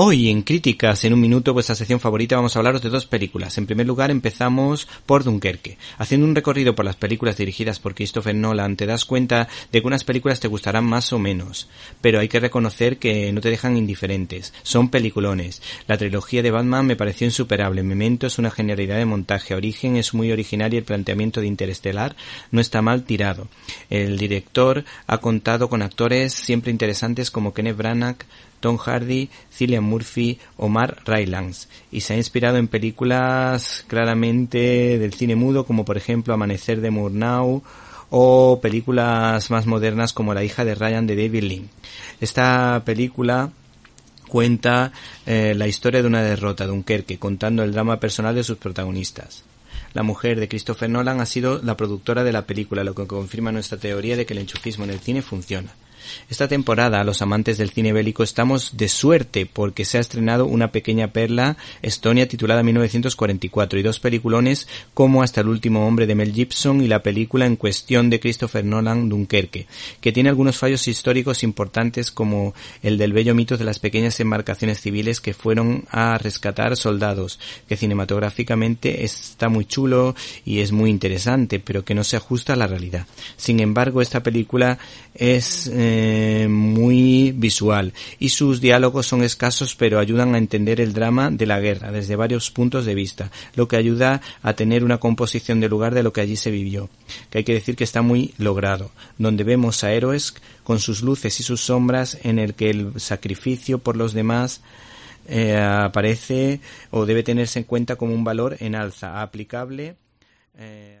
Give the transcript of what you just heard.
Hoy en Críticas, en un minuto, vuestra sección favorita, vamos a hablaros de dos películas. En primer lugar, empezamos por Dunkerque. Haciendo un recorrido por las películas dirigidas por Christopher Nolan, te das cuenta de que unas películas te gustarán más o menos, pero hay que reconocer que no te dejan indiferentes. Son peliculones. La trilogía de Batman me pareció insuperable. Memento es una genialidad de montaje. Origen es muy original y el planteamiento de Interestelar no está mal tirado. El director ha contado con actores siempre interesantes como Kenneth Branagh, Tom Hardy, Cillian Murphy o Mark Rylance y se ha inspirado en películas claramente del cine mudo como por ejemplo Amanecer de Murnau o películas más modernas como La hija de Ryan de David Lean. Esta película cuenta eh, la historia de una derrota, de Dunkerque, contando el drama personal de sus protagonistas. La mujer de Christopher Nolan ha sido la productora de la película, lo que confirma nuestra teoría de que el enchufismo en el cine funciona. Esta temporada, los amantes del cine bélico estamos de suerte porque se ha estrenado una pequeña perla Estonia titulada 1944 y dos peliculones como Hasta el último hombre de Mel Gibson y la película en cuestión de Christopher Nolan Dunkerque, que tiene algunos fallos históricos importantes como el del bello mito de las pequeñas embarcaciones civiles que fueron a rescatar soldados, que cinematográficamente está muy chulo y es muy interesante, pero que no se ajusta a la realidad. Sin embargo, esta película es eh, muy visual y sus diálogos son escasos pero ayudan a entender el drama de la guerra desde varios puntos de vista, lo que ayuda a tener una composición de lugar de lo que allí se vivió, que hay que decir que está muy logrado, donde vemos a héroes con sus luces y sus sombras en el que el sacrificio por los demás eh, aparece o debe tenerse en cuenta como un valor en alza, aplicable. Eh,